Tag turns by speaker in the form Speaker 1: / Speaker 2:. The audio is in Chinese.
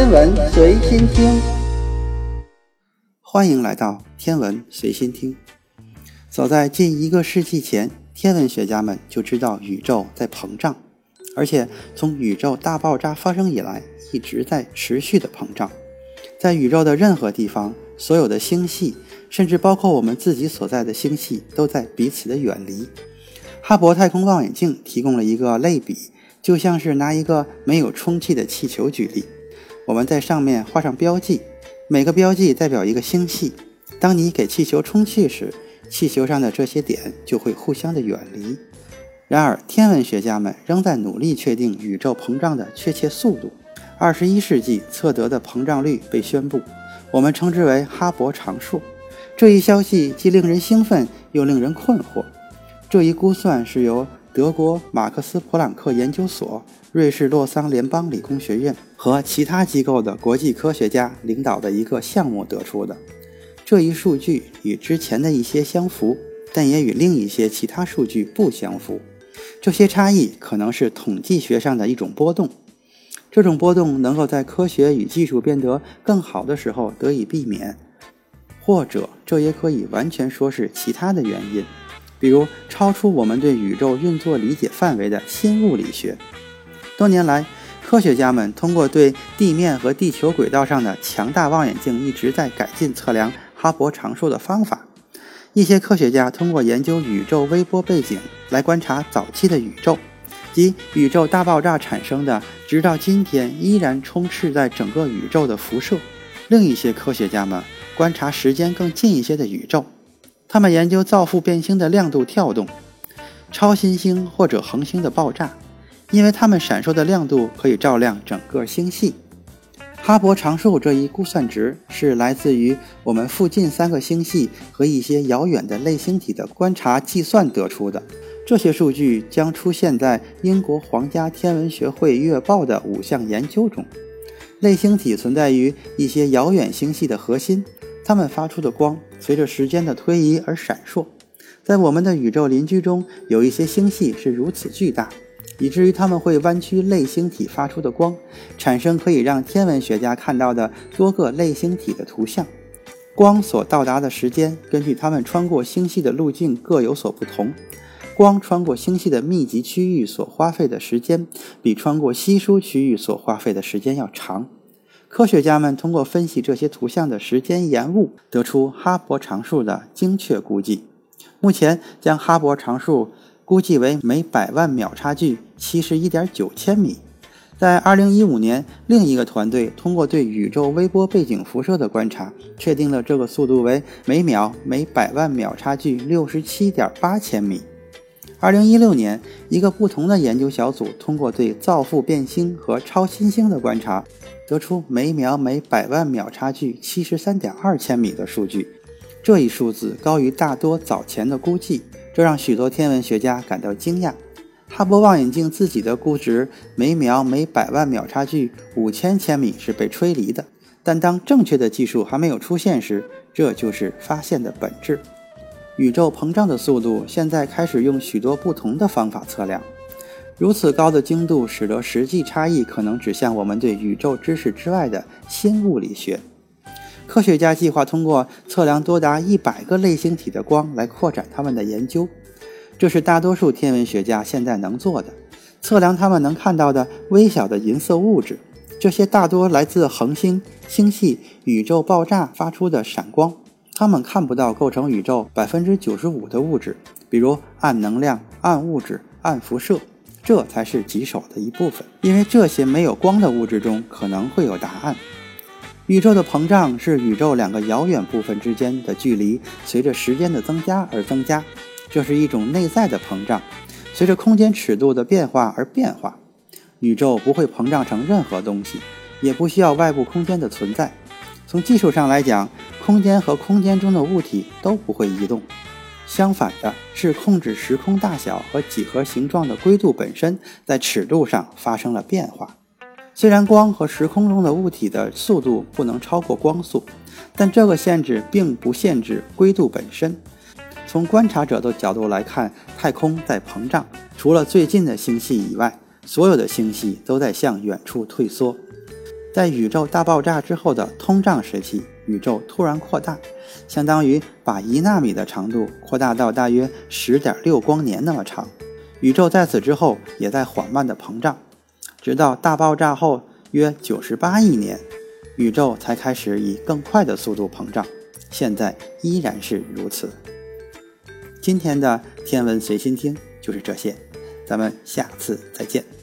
Speaker 1: 天文随心听，
Speaker 2: 欢迎来到天文随心听。早在近一个世纪前，天文学家们就知道宇宙在膨胀，而且从宇宙大爆炸发生以来，一直在持续的膨胀。在宇宙的任何地方，所有的星系，甚至包括我们自己所在的星系，都在彼此的远离。哈勃太空望远镜提供了一个类比，就像是拿一个没有充气的气球举例。我们在上面画上标记，每个标记代表一个星系。当你给气球充气时，气球上的这些点就会互相的远离。然而，天文学家们仍在努力确定宇宙膨胀的确切速度。二十一世纪测得的膨胀率被宣布，我们称之为哈勃常数。这一消息既令人兴奋，又令人困惑。这一估算是由德国马克思普朗克研究所、瑞士洛桑联邦理工学院和其他机构的国际科学家领导的一个项目得出的。这一数据与之前的一些相符，但也与另一些其他数据不相符。这些差异可能是统计学上的一种波动。这种波动能够在科学与技术变得更好的时候得以避免，或者这也可以完全说是其他的原因。比如，超出我们对宇宙运作理解范围的新物理学。多年来，科学家们通过对地面和地球轨道上的强大望远镜一直在改进测量哈勃常数的方法。一些科学家通过研究宇宙微波背景来观察早期的宇宙，即宇宙大爆炸产生的，直到今天依然充斥在整个宇宙的辐射。另一些科学家们观察时间更近一些的宇宙。他们研究造父变星的亮度跳动、超新星或者恒星的爆炸，因为它们闪烁的亮度可以照亮整个星系。哈勃常数这一估算值是来自于我们附近三个星系和一些遥远的类星体的观察计算得出的。这些数据将出现在英国皇家天文学会月报的五项研究中。类星体存在于一些遥远星系的核心。它们发出的光随着时间的推移而闪烁。在我们的宇宙邻居中，有一些星系是如此巨大，以至于它们会弯曲类星体发出的光，产生可以让天文学家看到的多个类星体的图像。光所到达的时间根据它们穿过星系的路径各有所不同。光穿过星系的密集区域所花费的时间，比穿过稀疏区域所花费的时间要长。科学家们通过分析这些图像的时间延误，得出哈勃常数的精确估计。目前将哈勃常数估计为每百万秒差距七十一点九千米。在二零一五年，另一个团队通过对宇宙微波背景辐射的观察，确定了这个速度为每秒每百万秒差距六十七点八千米。二零一六年，一个不同的研究小组通过对造父变星和超新星的观察，得出每秒每百万秒差距七十三点二千米的数据。这一数字高于大多早前的估计，这让许多天文学家感到惊讶。哈勃望远镜自己的估值每秒每百万秒差距五千千米是被吹离的，但当正确的技术还没有出现时，这就是发现的本质。宇宙膨胀的速度现在开始用许多不同的方法测量，如此高的精度使得实际差异可能指向我们对宇宙知识之外的新物理学。科学家计划通过测量多达一百个类星体的光来扩展他们的研究，这是大多数天文学家现在能做的。测量他们能看到的微小的银色物质，这些大多来自恒星、星系、宇宙爆炸发出的闪光。他们看不到构成宇宙百分之九十五的物质，比如暗能量、暗物质、暗辐射，这才是棘手的一部分。因为这些没有光的物质中可能会有答案。宇宙的膨胀是宇宙两个遥远部分之间的距离随着时间的增加而增加，这是一种内在的膨胀，随着空间尺度的变化而变化。宇宙不会膨胀成任何东西，也不需要外部空间的存在。从技术上来讲，空间和空间中的物体都不会移动。相反的是，控制时空大小和几何形状的规度本身在尺度上发生了变化。虽然光和时空中的物体的速度不能超过光速，但这个限制并不限制规度本身。从观察者的角度来看，太空在膨胀，除了最近的星系以外，所有的星系都在向远处退缩。在宇宙大爆炸之后的通胀时期，宇宙突然扩大，相当于把一纳米的长度扩大到大约十点六光年那么长。宇宙在此之后也在缓慢的膨胀，直到大爆炸后约九十八亿年，宇宙才开始以更快的速度膨胀。现在依然是如此。今天的天文随心听就是这些，咱们下次再见。